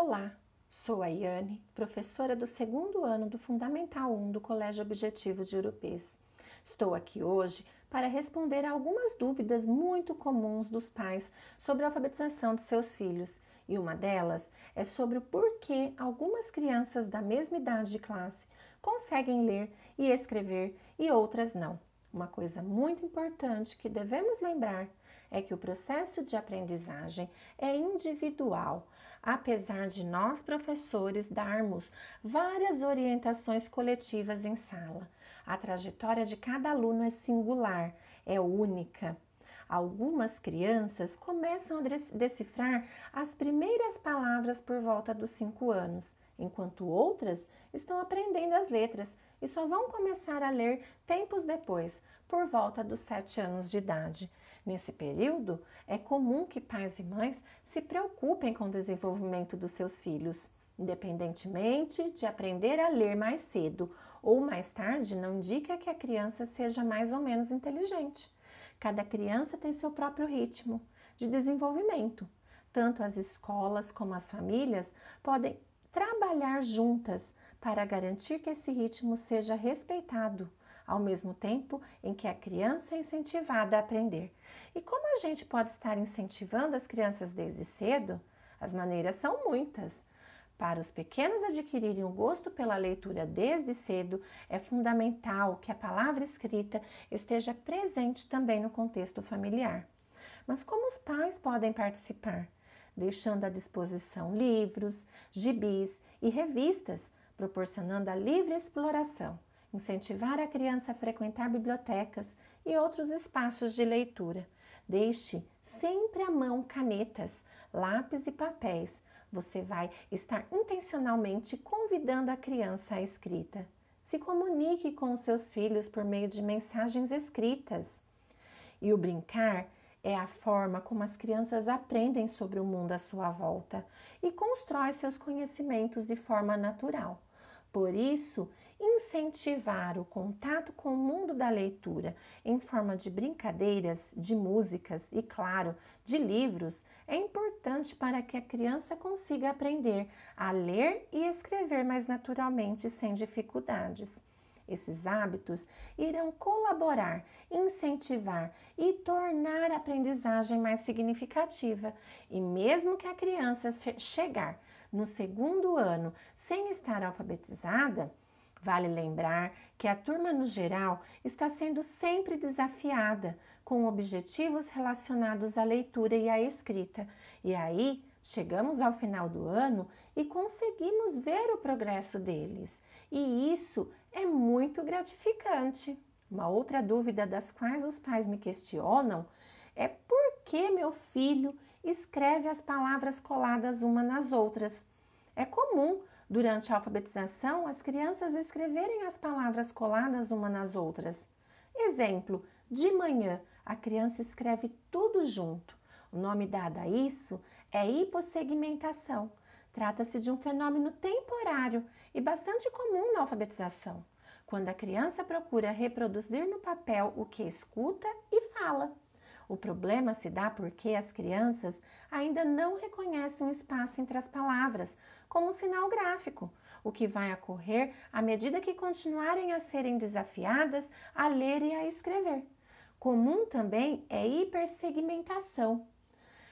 Olá, sou a Iane, professora do segundo ano do Fundamental 1 do Colégio Objetivo de Urupês. Estou aqui hoje para responder a algumas dúvidas muito comuns dos pais sobre a alfabetização de seus filhos, e uma delas é sobre o porquê algumas crianças da mesma idade de classe conseguem ler e escrever e outras não. Uma coisa muito importante que devemos lembrar é que o processo de aprendizagem é individual, apesar de nós professores darmos várias orientações coletivas em sala. A trajetória de cada aluno é singular, é única. Algumas crianças começam a decifrar as primeiras palavras por volta dos cinco anos, enquanto outras estão aprendendo as letras e só vão começar a ler tempos depois, por volta dos sete anos de idade. Nesse período, é comum que pais e mães se preocupem com o desenvolvimento dos seus filhos, independentemente de aprender a ler mais cedo ou mais tarde, não indica que a criança seja mais ou menos inteligente. Cada criança tem seu próprio ritmo de desenvolvimento. Tanto as escolas como as famílias podem trabalhar juntas para garantir que esse ritmo seja respeitado, ao mesmo tempo em que a criança é incentivada a aprender. E como a gente pode estar incentivando as crianças desde cedo? As maneiras são muitas. Para os pequenos adquirirem o gosto pela leitura desde cedo, é fundamental que a palavra escrita esteja presente também no contexto familiar. Mas como os pais podem participar? Deixando à disposição livros, gibis e revistas proporcionando a livre exploração, incentivar a criança a frequentar bibliotecas e outros espaços de leitura. Deixe sempre à mão canetas, lápis e papéis. Você vai estar intencionalmente convidando a criança à escrita. Se comunique com os seus filhos por meio de mensagens escritas. E o brincar é a forma como as crianças aprendem sobre o mundo à sua volta e constrói seus conhecimentos de forma natural. Por isso, incentivar o contato com o mundo da leitura em forma de brincadeiras, de músicas e, claro, de livros é importante para que a criança consiga aprender a ler e escrever mais naturalmente sem dificuldades. Esses hábitos irão colaborar, incentivar e tornar a aprendizagem mais significativa. E mesmo que a criança chegar no segundo ano sem estar alfabetizada, vale lembrar que a turma no geral está sendo sempre desafiada com objetivos relacionados à leitura e à escrita. E aí chegamos ao final do ano e conseguimos ver o progresso deles. E isso é muito gratificante. Uma outra dúvida das quais os pais me questionam é por que meu filho escreve as palavras coladas uma nas outras. É comum, durante a alfabetização, as crianças escreverem as palavras coladas uma nas outras. Exemplo: de manhã, a criança escreve tudo junto. O nome dado a isso é hipossegmentação. Trata-se de um fenômeno temporário e bastante comum na alfabetização, quando a criança procura reproduzir no papel o que escuta e fala. O problema se dá porque as crianças ainda não reconhecem o espaço entre as palavras como um sinal gráfico, o que vai ocorrer à medida que continuarem a serem desafiadas a ler e a escrever. Comum também é hipersegmentação.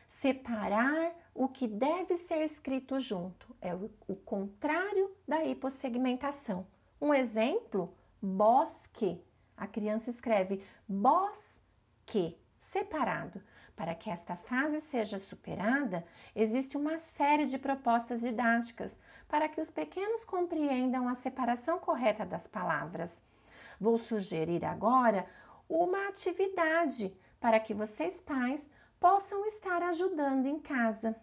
Separar o que deve ser escrito junto é o, contrário da hipossegmentação. Um exemplo: bosque. A criança escreve bosque separado. Para que esta fase seja superada, existe uma série de propostas didáticas para que os pequenos compreendam a separação correta das palavras. Vou sugerir agora uma atividade para que vocês, pais, possam estar ajudando em casa.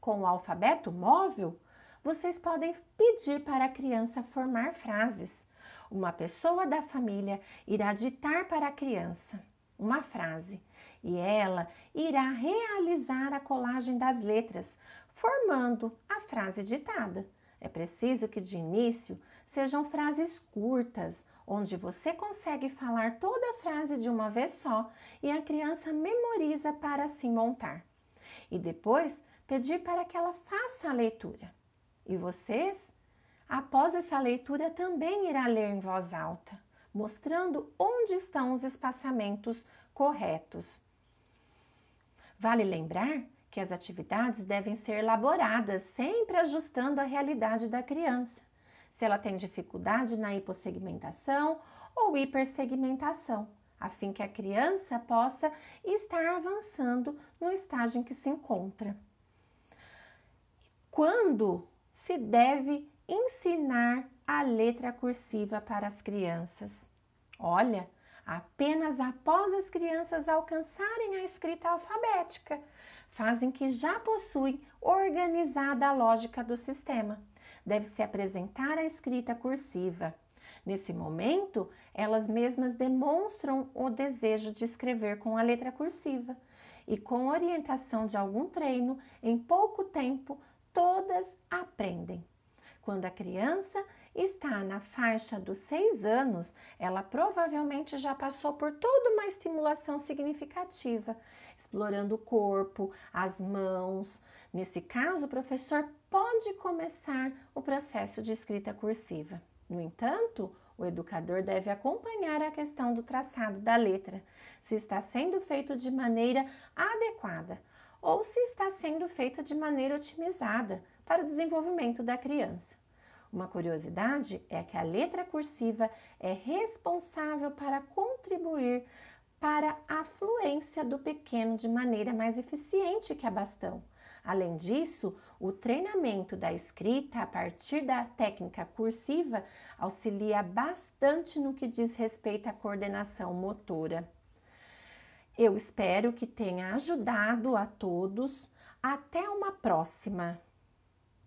Com o alfabeto móvel, vocês podem pedir para a criança formar frases. Uma pessoa da família irá ditar para a criança uma frase e ela irá realizar a colagem das letras, formando a frase ditada. É preciso que de início sejam frases curtas, onde você consegue falar toda a frase de uma vez só e a criança memoriza para assim montar. E depois pedir para que ela faça a leitura. E vocês, após essa leitura, também irá ler em voz alta, mostrando onde estão os espaçamentos corretos. Vale lembrar que as atividades devem ser elaboradas, sempre ajustando a realidade da criança. Se ela tem dificuldade na hipossegmentação ou hipersegmentação, a fim que a criança possa estar avançando no estágio em que se encontra. Quando se deve ensinar a letra cursiva para as crianças? Olha, apenas após as crianças alcançarem a escrita alfabética, fazem que já possuem organizada a lógica do sistema. Deve-se apresentar a escrita cursiva. Nesse momento, elas mesmas demonstram o desejo de escrever com a letra cursiva e, com orientação de algum treino, em pouco tempo, todas aprendem. Quando a criança está na faixa dos seis anos, ela provavelmente já passou por toda uma estimulação significativa, explorando o corpo, as mãos. Nesse caso, o professor pode começar o processo de escrita cursiva. No entanto, o educador deve acompanhar a questão do traçado da letra, se está sendo feito de maneira adequada ou se está sendo feita de maneira otimizada para o desenvolvimento da criança. Uma curiosidade é que a letra cursiva é responsável para contribuir para a fluência do pequeno de maneira mais eficiente que a bastão. Além disso, o treinamento da escrita a partir da técnica cursiva auxilia bastante no que diz respeito à coordenação motora. Eu espero que tenha ajudado a todos. Até uma próxima!